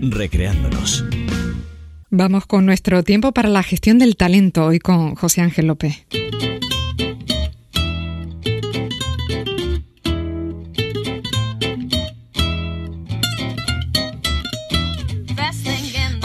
recreándonos. Vamos con nuestro tiempo para la gestión del talento hoy con José Ángel López.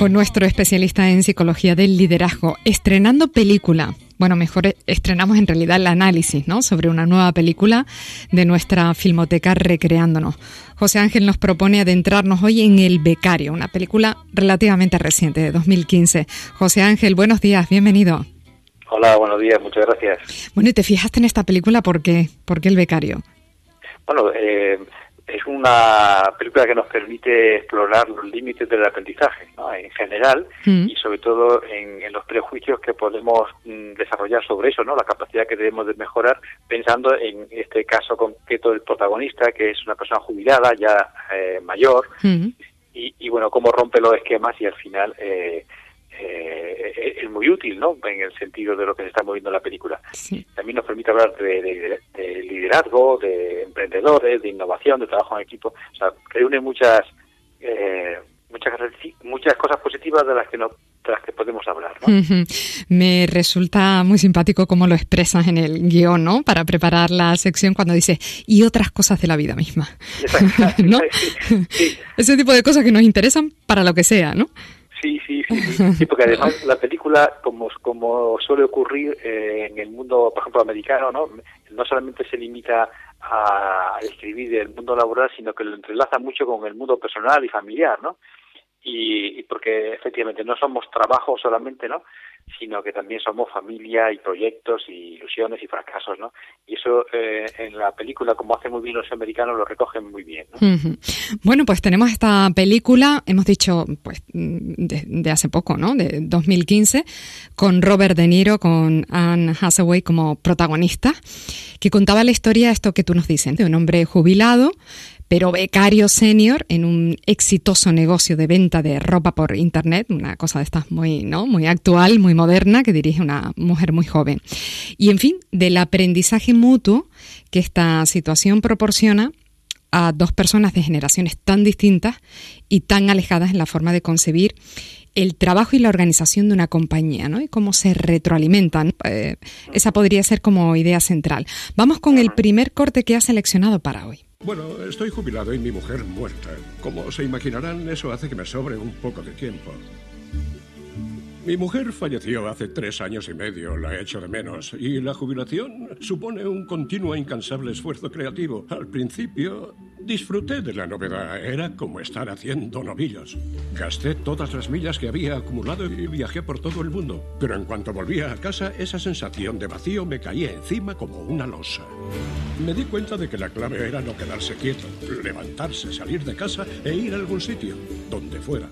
Con nuestro especialista en psicología del liderazgo, estrenando película bueno, mejor estrenamos en realidad el análisis, ¿no? Sobre una nueva película de nuestra filmoteca Recreándonos. José Ángel nos propone adentrarnos hoy en El Becario, una película relativamente reciente, de 2015. José Ángel, buenos días, bienvenido. Hola, buenos días, muchas gracias. Bueno, ¿y te fijaste en esta película por qué? ¿Por qué El Becario? Bueno, eh, es una película que nos permite explorar los límites del aprendizaje en general mm. y sobre todo en, los prejuicios que podemos mm, desarrollar sobre eso, ¿no? la capacidad que debemos de mejorar pensando en este caso concreto del protagonista que es una persona jubilada ya eh, mayor mm. y, y, bueno cómo rompe los esquemas y al final eh, eh, es muy útil, ¿no? En el sentido de lo que se está moviendo en la película. También nos permite hablar de, liderazgo, de emprendedores, de innovación, de trabajo en equipo. O sea, reúne muchas eh, muchas muchas cosas positivas de las que no de las que podemos hablar. ¿no? Me resulta muy simpático cómo lo expresas en el guion, ¿no? Para preparar la sección cuando dice y otras cosas de la vida misma. ¿No? Ese tipo de cosas que nos interesan para lo que sea, ¿no? Sí, sí, sí, porque además la película, como, suele ocurrir eh, en el mundo, por ejemplo, americano, ¿no? no solamente se limita a escribir el mundo laboral, sino que lo entrelaza mucho con el mundo personal y familiar, ¿no? Y, y porque efectivamente no somos trabajo solamente, ¿no? sino que también somos familia y proyectos y ilusiones y fracasos, ¿no? Y eso eh, en la película, como hacen muy bien los americanos, lo recogen muy bien. Bueno, pues tenemos esta película, hemos dicho, pues, de, hace poco, ¿no? De 2015, con Robert De Niro, con Anne Hathaway como protagonista, que contaba la historia, esto que tú nos dices, de un hombre jubilado pero becario senior en un exitoso negocio de venta de ropa por internet, una cosa de estas muy, ¿no? muy actual, muy moderna, que dirige una mujer muy joven. Y en fin, del aprendizaje mutuo que esta situación proporciona a dos personas de generaciones tan distintas y tan alejadas en la forma de concebir el trabajo y la organización de una compañía, ¿no? Y cómo se retroalimentan. Eh, esa podría ser como idea central. Vamos con el primer corte que ha seleccionado para hoy. Bueno, estoy jubilado y mi mujer muerta. Como se imaginarán, eso hace que me sobre un poco de tiempo. Mi mujer falleció hace tres años y medio, la he hecho de menos, y la jubilación supone un continuo e incansable esfuerzo creativo. Al principio disfruté de la novedad, era como estar haciendo novillos. Gasté todas las millas que había acumulado y viajé por todo el mundo, pero en cuanto volvía a casa, esa sensación de vacío me caía encima como una losa. Me di cuenta de que la clave era no quedarse quieto, levantarse, salir de casa e ir a algún sitio, donde fuera.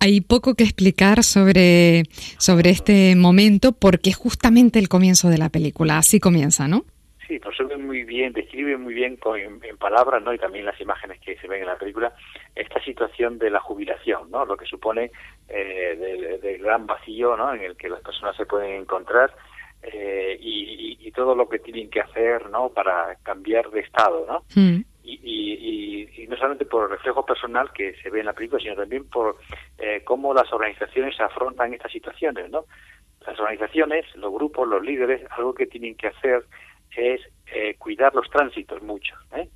Hay poco que explicar sobre, sobre este momento porque es justamente el comienzo de la película. Así comienza, ¿no? Sí, resuelve muy bien, describe muy bien con, en, palabras, ¿no? Y también las imágenes que se ven en la película, esta situación de la jubilación, ¿no? Lo que supone eh, del, gran vacío, ¿no? En el que las personas se pueden encontrar eh, y, y, todo lo que tienen que hacer, ¿no? Para cambiar de estado, ¿no? Mm y, no solamente por el reflejo personal que se ve en la película, sino también por eh, cómo las organizaciones afrontan estas situaciones, ¿no? Las organizaciones, los grupos, los líderes, algo que tienen que hacer es eh, cuidar los tránsitos mucho, ¿eh?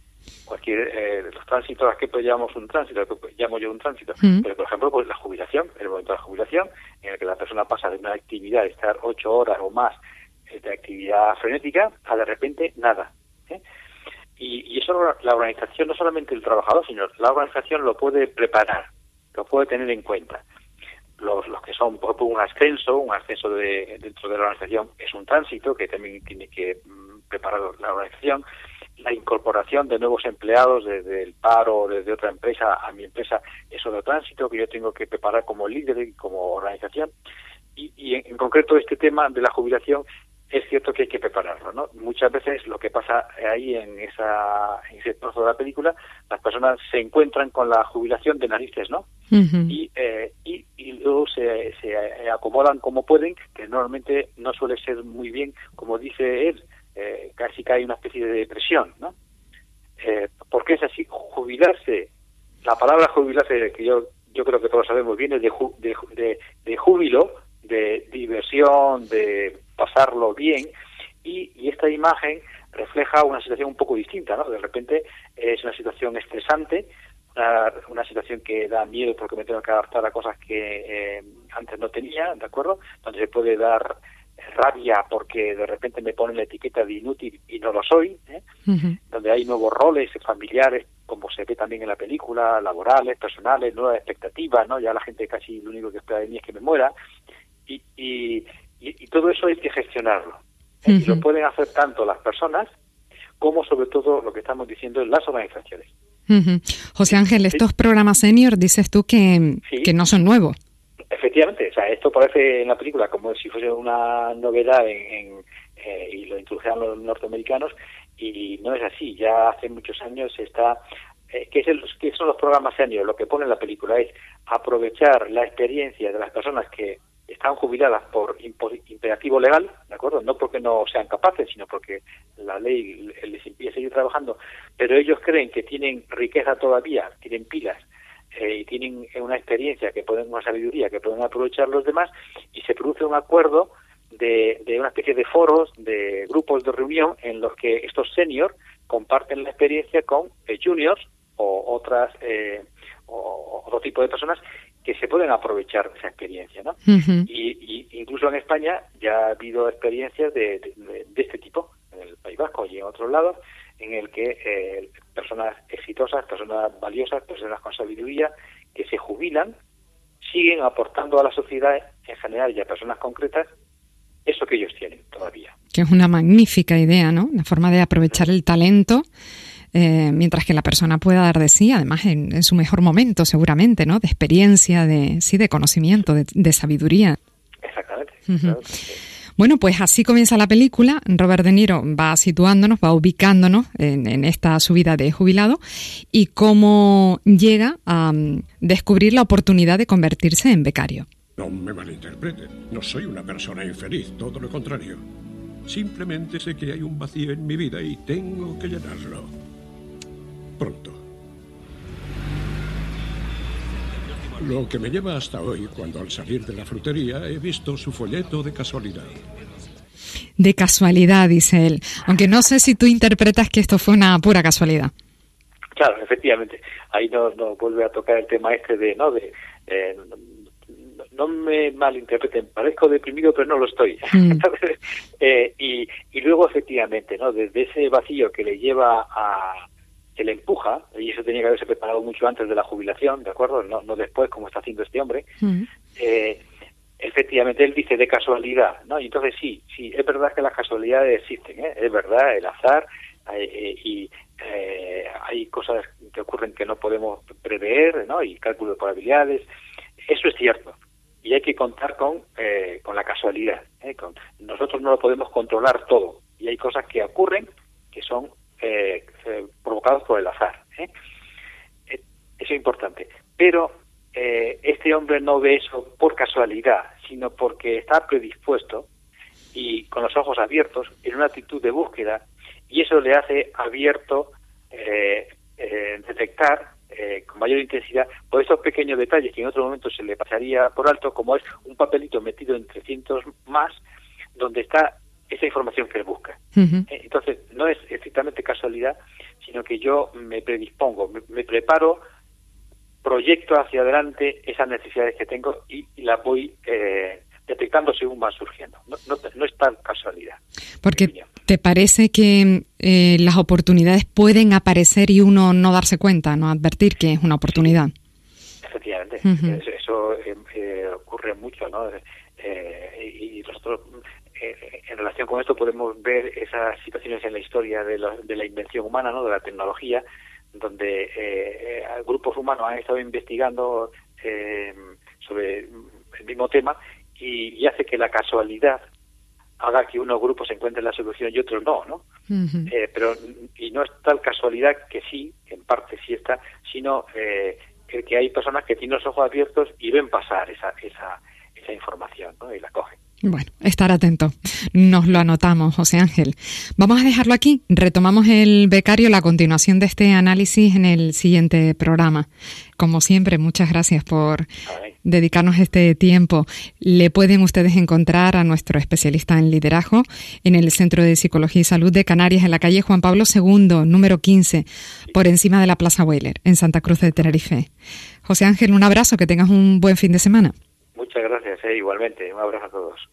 Cualquier, eh, los tránsitos, ¿a qué pues llamamos un tránsito? llamo yo un tránsito? Mm. Pero, por ejemplo, pues la jubilación, el momento de la jubilación, en el que la persona pasa de una actividad, de estar ocho horas o más de actividad frenética, a de repente nada. ¿eh? Y, eso la organización, no solamente el trabajador, sino la organización lo puede preparar, lo puede tener en cuenta. Los, los que son, un ascenso, un ascenso de, dentro de la organización es un tránsito que también tiene que mm, preparar la organización. La incorporación de nuevos empleados desde el paro o desde otra empresa a mi empresa es otro tránsito que yo tengo que preparar como líder y como organización. Y, y en, concreto este tema de la jubilación es cierto que hay que prepararlo, ¿no? Muchas veces lo que pasa ahí en, esa, en ese trozo de la película, las personas se encuentran con la jubilación de narices, ¿no? y, eh, y, y, luego se, se, acomodan como pueden, que normalmente no suele ser muy bien, como dice él, eh, casi que hay una especie de depresión, ¿no? Eh, porque es así, jubilarse La palabra jubilarse, que yo, yo creo que todos sabemos, viene de, de, de, júbilo, de diversión, de pasarlo bien, y, y esta imagen refleja una situación un poco distinta, ¿no? De repente es una situación estresante, una, situación que da miedo porque me tengo que adaptar a cosas que eh, antes no tenía, ¿de acuerdo? Donde se puede dar rabia porque de repente me ponen la etiqueta de inútil y no lo soy, ¿eh? donde hay nuevos roles familiares, como se ve también en la película, laborales, personales, nuevas expectativas, ¿no? Ya la gente casi lo único que espera de mí es que me muera, y, y, y, todo eso hay que gestionarlo. Y lo pueden hacer tanto las personas como sobre todo lo que estamos diciendo en las organizaciones. José Ángel, estos programas senior dices tú que, que no son nuevos. Efectivamente, o sea, esto parece en la película como si fuese una novedad en, eh, y lo introdujeran los norteamericanos y no es así. Ya hace muchos años está eh, ¿qué, es el, ¿qué son los programas senior? Lo que pone en la película es aprovechar la experiencia de las personas que están jubiladas por imperativo legal, ¿de acuerdo? No porque no sean capaces, sino porque la ley les impide seguir trabajando, pero ellos creen que tienen riqueza todavía, tienen pilas eh, y tienen una experiencia, que pueden, una sabiduría que pueden aprovechar los demás y se produce un acuerdo de, una especie de foros, de grupos de reunión en los que estos seniors comparten la experiencia con eh, juniors o otras eh, o otro tipo de personas que se pueden aprovechar esa experiencia, ¿no? y, incluso en España ya ha habido experiencias de, este tipo, en el País Vasco y en otros lados, en el que eh, personas exitosas, personas valiosas, personas con sabiduría, que se jubilan, siguen aportando a la sociedad en general y a personas concretas eso que ellos tienen todavía. Que es una magnífica idea, ¿no? Una forma de aprovechar el talento eh, mientras que la persona pueda dar de sí, además en, su mejor momento seguramente, ¿no? De experiencia, de sí, de conocimiento, de, sabiduría. Exactamente. Bueno, pues así comienza la película. Robert De Niro va situándonos, va ubicándonos en, esta subida de jubilado y cómo llega a mm, descubrir la oportunidad de convertirse en becario. No me malinterprete, no soy una persona infeliz, todo lo contrario. Simplemente sé que hay un vacío en mi vida y tengo que llenarlo pronto. Lo que me lleva hasta hoy, cuando al salir de la frutería he visto su folleto de casualidad. De casualidad, dice él. Aunque no sé si tú interpretas que esto fue una pura casualidad. Claro, efectivamente. Ahí nos no vuelve a tocar el tema este de, ¿no? De, eh, no me malinterpreten, parezco deprimido, pero no lo estoy. Mm. eh, y, y luego, efectivamente, ¿no? Desde ese vacío que le lleva a, que le empuja, y eso tenía que haberse preparado mucho antes de la jubilación, ¿de acuerdo? No, no después, como está haciendo este hombre. Mm. Eh, efectivamente, él dice de casualidad, ¿no? Y entonces sí, sí, es verdad que las casualidades existen, ¿eh? Es verdad, el azar, eh, y eh, hay cosas que ocurren que no podemos prever, ¿no? Y cálculo de probabilidades, eso es cierto. Y hay que contar con, con la casualidad. Con, nosotros no lo podemos controlar todo. Y hay cosas que ocurren que son eh, eh, provocados por el azar. ¿eh? Eso es importante. Pero este hombre no ve eso por casualidad, sino porque está predispuesto y con los ojos abiertos en una actitud de búsqueda y eso le hace abierto detectar con mayor intensidad por esos pequeños detalles que en otro momento se le pasaría por alto, como es un papelito metido en 300 más, donde está esa información que él busca. Eh, entonces, no es estrictamente casualidad, sino que yo me predispongo, me, preparo, proyecto hacia adelante esas necesidades que tengo y, las voy eh, detectando según van surgiendo. No, no, es tal casualidad. Porque te parece que eh, las oportunidades pueden aparecer y uno no darse cuenta, no advertir que es una oportunidad. Efectivamente, eso, ocurre mucho, ¿no? y nosotros eh, en relación con esto podemos ver esas situaciones en la historia de la, invención humana, ¿no? de la tecnología, donde eh, eh, grupos humanos han estado investigando sobre el mismo tema y, hace que la casualidad haga que unos grupos encuentren la solución y otros no, ¿no? pero y no es tal casualidad que sí, que en parte sí está, sino que, hay personas que tienen los ojos abiertos y ven pasar esa esa esa información, ¿no? Y la cogen. Bueno, estar atento. Nos lo anotamos, José Ángel. Vamos a dejarlo aquí. Retomamos el becario, la continuación de este análisis en el siguiente programa. Como siempre, muchas gracias por dedicarnos este tiempo. Le pueden ustedes encontrar a nuestro especialista en liderazgo en el Centro de Psicología y Salud de Canarias, en la calle Juan Pablo II, número 15, por encima de la Plaza Weiler, en Santa Cruz de Tenerife. José Ángel, un abrazo, que tengas un buen fin de semana. Muchas gracias, eh, igualmente. Un abrazo a todos.